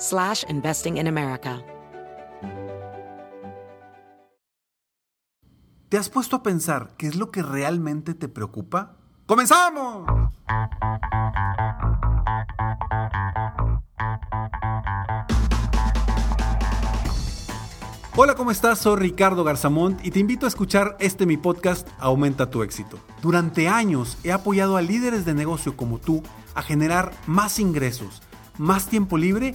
slash investing in America. ¿Te has puesto a pensar qué es lo que realmente te preocupa? ¡Comenzamos! Hola, ¿cómo estás? Soy Ricardo Garzamont y te invito a escuchar este mi podcast Aumenta tu éxito. Durante años he apoyado a líderes de negocio como tú a generar más ingresos, más tiempo libre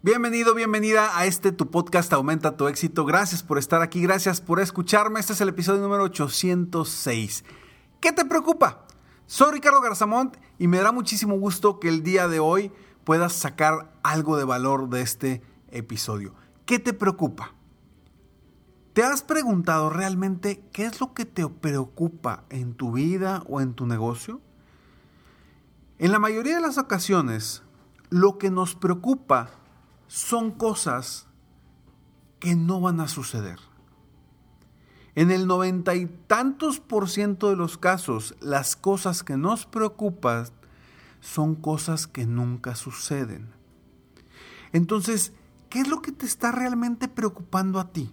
Bienvenido, bienvenida a este tu podcast Aumenta tu éxito. Gracias por estar aquí, gracias por escucharme. Este es el episodio número 806. ¿Qué te preocupa? Soy Ricardo Garzamont y me dará muchísimo gusto que el día de hoy puedas sacar algo de valor de este episodio. ¿Qué te preocupa? ¿Te has preguntado realmente qué es lo que te preocupa en tu vida o en tu negocio? En la mayoría de las ocasiones, lo que nos preocupa son cosas que no van a suceder. En el noventa y tantos por ciento de los casos, las cosas que nos preocupan son cosas que nunca suceden. Entonces, ¿Qué es lo que te está realmente preocupando a ti?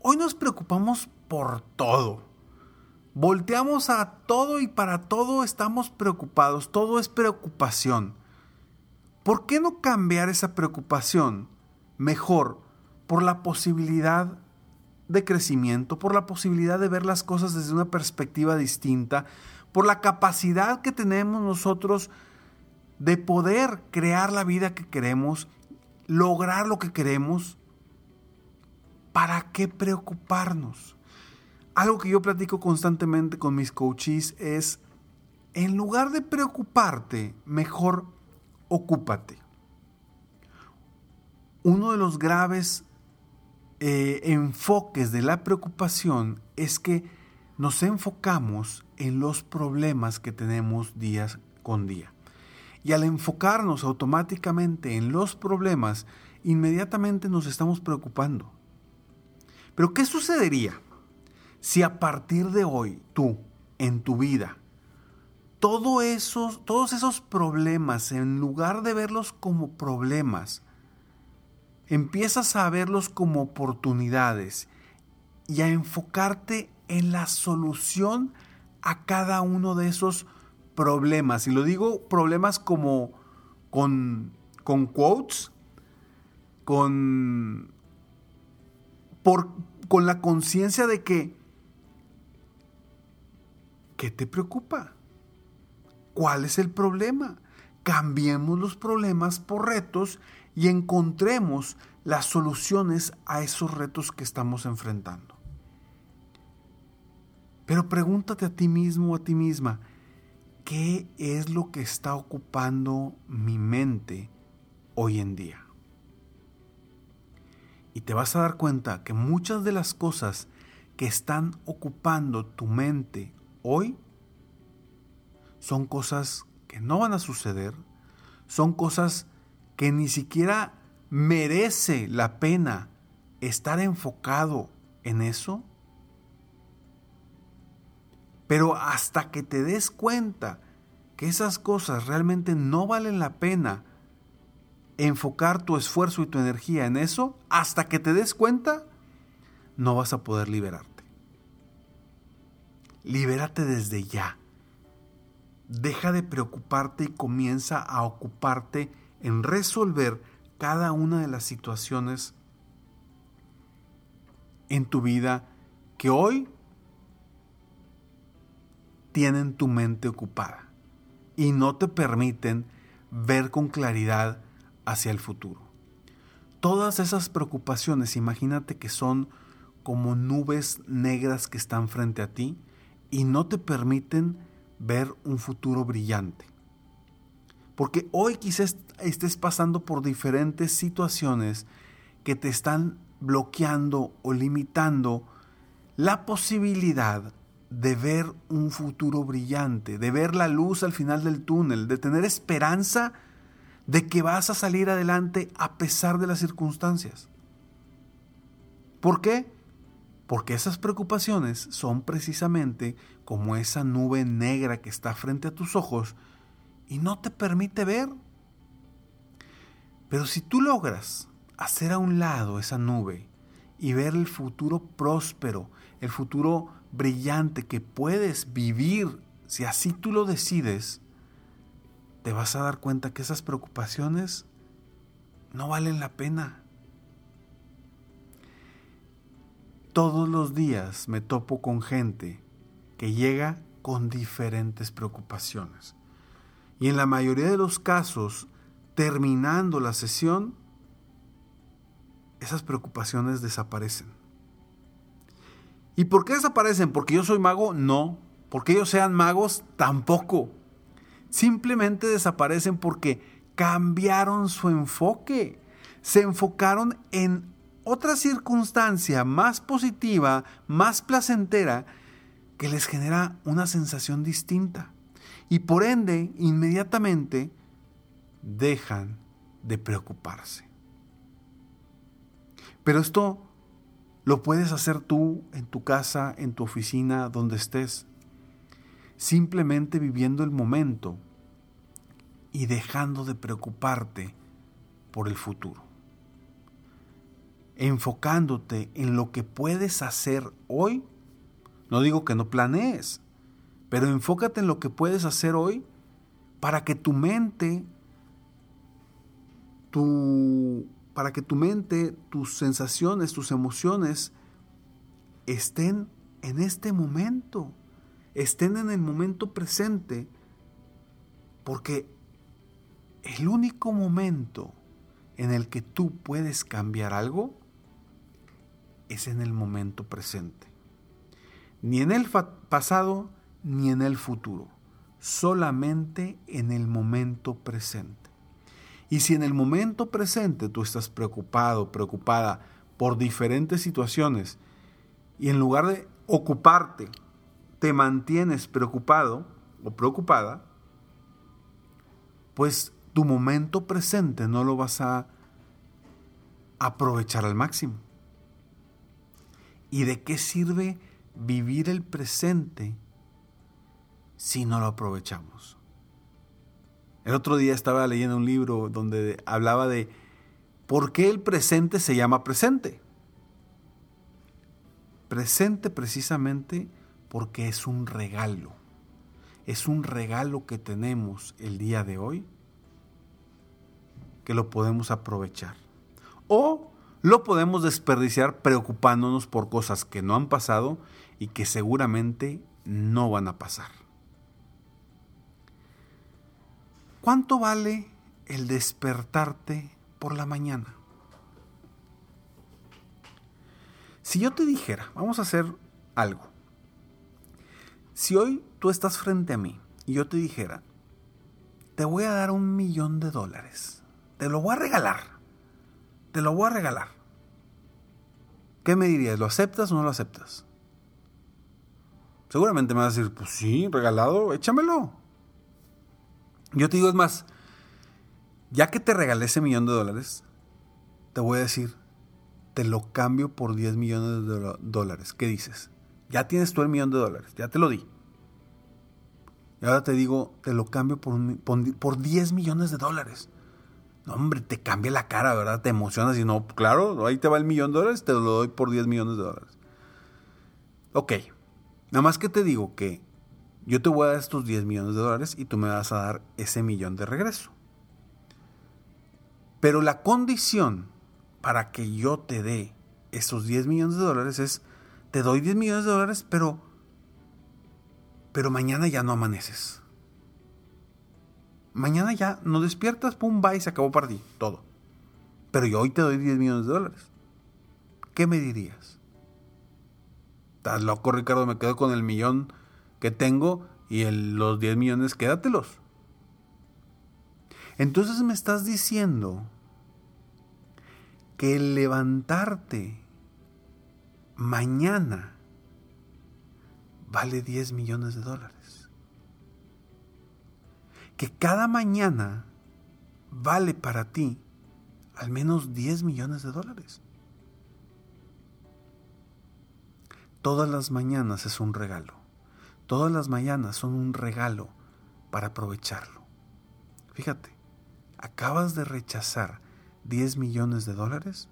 Hoy nos preocupamos por todo. Volteamos a todo y para todo estamos preocupados. Todo es preocupación. ¿Por qué no cambiar esa preocupación mejor por la posibilidad de crecimiento, por la posibilidad de ver las cosas desde una perspectiva distinta, por la capacidad que tenemos nosotros de poder crear la vida que queremos lograr lo que queremos, ¿para qué preocuparnos? Algo que yo platico constantemente con mis coaches es, en lugar de preocuparte, mejor ocúpate. Uno de los graves eh, enfoques de la preocupación es que nos enfocamos en los problemas que tenemos día con día. Y al enfocarnos automáticamente en los problemas, inmediatamente nos estamos preocupando. Pero ¿qué sucedería si a partir de hoy tú, en tu vida, esos, todos esos problemas, en lugar de verlos como problemas, empiezas a verlos como oportunidades y a enfocarte en la solución a cada uno de esos problemas. Y lo digo problemas como con, con quotes, con, por, con la conciencia de que, ¿qué te preocupa? ¿Cuál es el problema? Cambiemos los problemas por retos y encontremos las soluciones a esos retos que estamos enfrentando. Pero pregúntate a ti mismo o a ti misma, ¿qué es lo que está ocupando mi mente hoy en día? Y te vas a dar cuenta que muchas de las cosas que están ocupando tu mente hoy son cosas que no van a suceder, son cosas que ni siquiera merece la pena estar enfocado en eso. Pero hasta que te des cuenta que esas cosas realmente no valen la pena enfocar tu esfuerzo y tu energía en eso, hasta que te des cuenta, no vas a poder liberarte. Libérate desde ya. Deja de preocuparte y comienza a ocuparte en resolver cada una de las situaciones en tu vida que hoy tienen tu mente ocupada y no te permiten ver con claridad hacia el futuro. Todas esas preocupaciones, imagínate que son como nubes negras que están frente a ti y no te permiten ver un futuro brillante. Porque hoy quizás estés pasando por diferentes situaciones que te están bloqueando o limitando la posibilidad de ver un futuro brillante, de ver la luz al final del túnel, de tener esperanza de que vas a salir adelante a pesar de las circunstancias. ¿Por qué? Porque esas preocupaciones son precisamente como esa nube negra que está frente a tus ojos y no te permite ver. Pero si tú logras hacer a un lado esa nube y ver el futuro próspero, el futuro brillante que puedes vivir, si así tú lo decides, te vas a dar cuenta que esas preocupaciones no valen la pena. Todos los días me topo con gente que llega con diferentes preocupaciones. Y en la mayoría de los casos, terminando la sesión, esas preocupaciones desaparecen. ¿Y por qué desaparecen? ¿Porque yo soy mago? No. ¿Porque ellos sean magos? Tampoco. Simplemente desaparecen porque cambiaron su enfoque. Se enfocaron en otra circunstancia más positiva, más placentera, que les genera una sensación distinta. Y por ende, inmediatamente, dejan de preocuparse. Pero esto lo puedes hacer tú en tu casa, en tu oficina, donde estés. Simplemente viviendo el momento y dejando de preocuparte por el futuro. Enfocándote en lo que puedes hacer hoy. No digo que no planees, pero enfócate en lo que puedes hacer hoy para que tu mente, tu para que tu mente, tus sensaciones, tus emociones estén en este momento, estén en el momento presente, porque el único momento en el que tú puedes cambiar algo es en el momento presente. Ni en el pasado ni en el futuro, solamente en el momento presente. Y si en el momento presente tú estás preocupado, preocupada por diferentes situaciones, y en lugar de ocuparte, te mantienes preocupado o preocupada, pues tu momento presente no lo vas a aprovechar al máximo. ¿Y de qué sirve vivir el presente si no lo aprovechamos? El otro día estaba leyendo un libro donde hablaba de por qué el presente se llama presente. Presente precisamente porque es un regalo. Es un regalo que tenemos el día de hoy que lo podemos aprovechar. Lo podemos desperdiciar preocupándonos por cosas que no han pasado y que seguramente no van a pasar. ¿Cuánto vale el despertarte por la mañana? Si yo te dijera, vamos a hacer algo. Si hoy tú estás frente a mí y yo te dijera, te voy a dar un millón de dólares, te lo voy a regalar, te lo voy a regalar. ¿Qué me dirías? ¿Lo aceptas o no lo aceptas? Seguramente me vas a decir, pues sí, regalado, échamelo. Yo te digo, es más, ya que te regalé ese millón de dólares, te voy a decir, te lo cambio por 10 millones de dólares. ¿Qué dices? Ya tienes tú el millón de dólares, ya te lo di. Y ahora te digo, te lo cambio por, por 10 millones de dólares. No, hombre, te cambia la cara, ¿verdad? Te emocionas y no, claro, ahí te va el millón de dólares, te lo doy por 10 millones de dólares. Ok, nada más que te digo que yo te voy a dar estos 10 millones de dólares y tú me vas a dar ese millón de regreso. Pero la condición para que yo te dé esos 10 millones de dólares es, te doy 10 millones de dólares, pero, pero mañana ya no amaneces. Mañana ya no despiertas, pum, va y se acabó para ti, todo. Pero yo hoy te doy 10 millones de dólares. ¿Qué me dirías? ¿Estás loco, Ricardo? Me quedo con el millón que tengo y los 10 millones, quédatelos. Entonces me estás diciendo que el levantarte mañana vale 10 millones de dólares. Que cada mañana vale para ti al menos 10 millones de dólares. Todas las mañanas es un regalo. Todas las mañanas son un regalo para aprovecharlo. Fíjate, acabas de rechazar 10 millones de dólares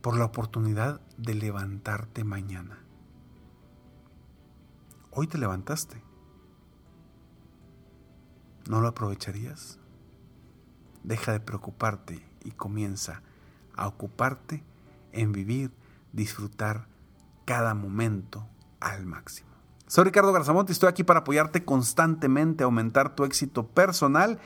por la oportunidad de levantarte mañana. Hoy te levantaste. ¿No lo aprovecharías? Deja de preocuparte y comienza a ocuparte en vivir, disfrutar cada momento al máximo. Soy Ricardo Garzamonte y estoy aquí para apoyarte constantemente a aumentar tu éxito personal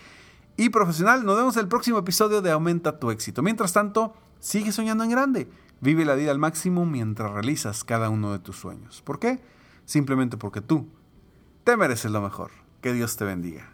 y profesional. Nos vemos en el próximo episodio de Aumenta tu éxito. Mientras tanto, sigue soñando en grande. Vive la vida al máximo mientras realizas cada uno de tus sueños. ¿Por qué? Simplemente porque tú te mereces lo mejor. Que Dios te bendiga.